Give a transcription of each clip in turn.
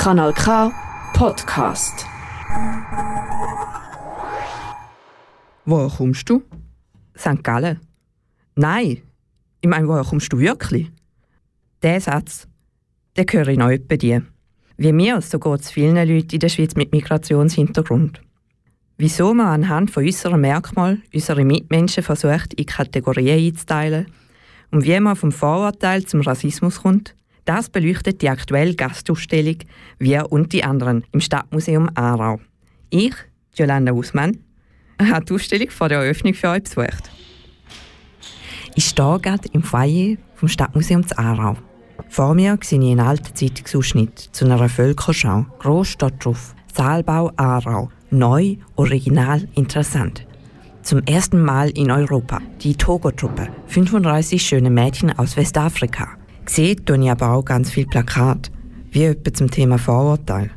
Kanal K Podcast. Woher kommst du? St. Gallen. Nein, ich meine, woher kommst du wirklich? Der Satz, den höre ich noch etwa die. Wie mir, so geht es vielen Leuten in der Schweiz mit Migrationshintergrund. Wieso man anhand von unseren Merkmalen unsere Mitmenschen versucht, in Kategorien einzuteilen und wie man vom Vorurteil zum Rassismus kommt, das beleuchtet die aktuelle Gastausstellung «Wir und die anderen» im Stadtmuseum Aarau. Ich, Jolanda Usmann, habe die Ausstellung vor der Eröffnung für euch besucht. Ich stehe gerade im Foyer vom Stadtmuseum Aarau. Vor mir sehe ich einen alten Zeitungsausschnitt zu einer Völkerschau. Groß steht drauf «Saalbau Aarau», Neu, original, interessant. Zum ersten Mal in Europa. Die Togo-Truppe. 35 schöne Mädchen aus Westafrika. Tue ich aber auch ganz viel Plakat. Wie etwa zum Thema Vorurteil.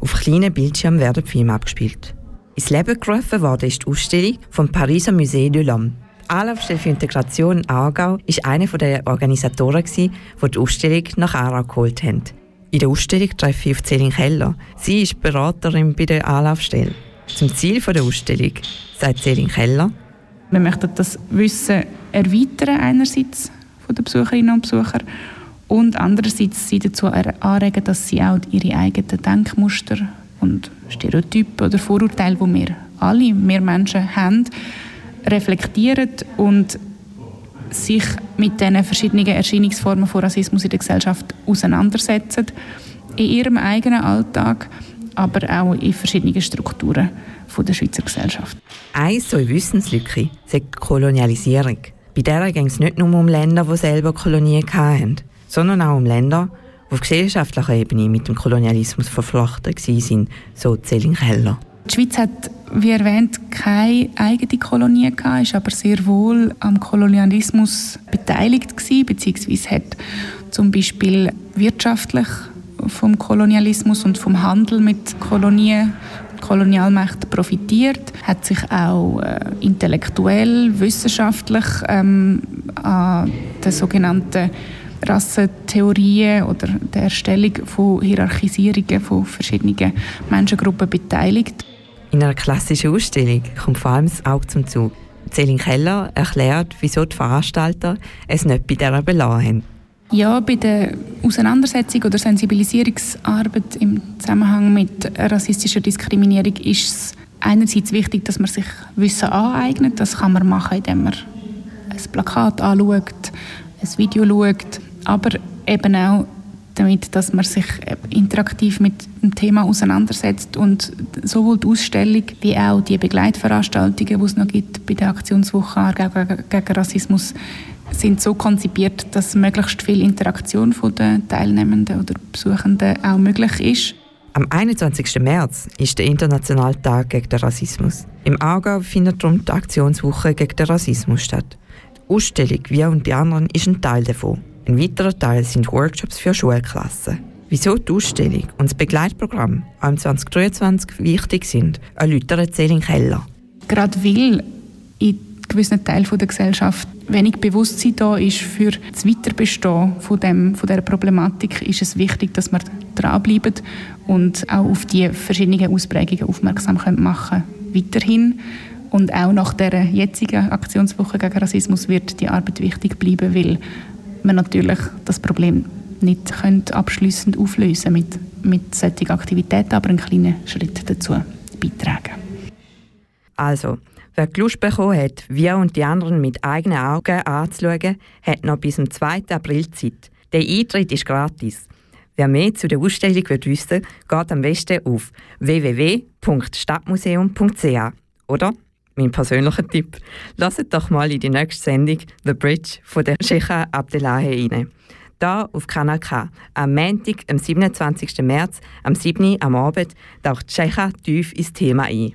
Auf kleinen Bildschirmen werden Filme abgespielt. Ins Leben gerufen wurde ist die Ausstellung vom Pariser Musée de l'Homme. Die Anlaufstelle für Integration Aargau war einer der Organisatoren, die die Ausstellung nach Aarau geholt haben. In der Ausstellung treffe ich auf Celine Keller. Sie ist Beraterin bei der Anlaufstelle. Zum Ziel der Ausstellung sagt Celine Keller. Wir möchten das Wissen erweitern einerseits den Besucherinnen und Besuchern und andererseits sie dazu anregen, dass sie auch ihre eigenen Denkmuster und Stereotype oder Vorurteile, die wir alle, wir Menschen haben, reflektieren und sich mit diesen verschiedenen Erscheinungsformen von Rassismus in der Gesellschaft auseinandersetzen, in ihrem eigenen Alltag, aber auch in verschiedenen Strukturen von der Schweizer Gesellschaft. Eine solche Wissenslücke ist die Kolonialisierung. Bei der ging es nicht nur um Länder, die selber Kolonien hatten, sondern auch um Länder, die auf gesellschaftlicher Ebene mit dem Kolonialismus verflochten waren, so Celine Keller. Die Schweiz hat, wie erwähnt, keine eigene Kolonie gehabt, ist aber sehr wohl am Kolonialismus beteiligt gewesen, beziehungsweise hat zum Beispiel wirtschaftlich vom Kolonialismus und vom Handel mit Kolonien Kolonialmächten profitiert, hat sich auch äh, intellektuell, wissenschaftlich ähm, an den sogenannten Rassentheorien oder der Erstellung von Hierarchisierungen von verschiedenen Menschengruppen beteiligt. In einer klassischen Ausstellung kommt vor allem das Auge zum Zug. Celine Keller erklärt, wieso die Veranstalter es nicht bei dieser belassen haben. Ja, bei der Auseinandersetzung oder Sensibilisierungsarbeit im Zusammenhang mit rassistischer Diskriminierung ist es einerseits wichtig, dass man sich Wissen aneignet. Das kann man machen, indem man ein Plakat anschaut, ein Video schaut, aber eben auch damit, dass man sich interaktiv mit dem Thema auseinandersetzt und sowohl die Ausstellung wie auch die Begleitveranstaltungen, die es noch gibt bei der Aktionswoche gegen, gegen Rassismus, sind so konzipiert, dass möglichst viel Interaktion von den Teilnehmenden oder Besuchenden auch möglich ist. Am 21. März ist der Internationale Tag gegen den Rassismus. Im Aargau findet darum die Aktionswoche gegen den Rassismus statt. Die Ausstellung «Wir und die anderen» ist ein Teil davon. Ein weiterer Teil sind Workshops für Schulklassen. Wieso die Ausstellung und das Begleitprogramm am 2023 wichtig sind, erläutert Celine Keller. Gerade weil in gewissen Teilen der Gesellschaft wenig Bewusstsein da ist für das Weiterbestehen von, dem, von dieser Problematik, ist es wichtig, dass wir dranbleiben und auch auf die verschiedenen Ausprägungen aufmerksam machen können. Weiterhin und auch nach der jetzigen Aktionswoche gegen Rassismus wird die Arbeit wichtig bleiben, weil man natürlich das Problem nicht abschließend auflösen mit, mit solchen Aktivitäten, aber einen kleinen Schritt dazu beitragen. Also, wer die Lust bekommen hat, wir und die anderen mit eigenen Augen anzuschauen, hat noch bis zum 2. April Zeit. Der Eintritt ist gratis. Wer mehr zu der Ausstellung will wissen geht am besten auf www.stadtmuseum.ch oder mein persönlicher Tipp. Lasst doch mal in die nächste Sendung «The Bridge» von der Sheikha Abdelahi rein. Da auf Kanal K. Am Montag, am 27. März, am 7. am Abend, taucht Sheikha tief ins Thema ein.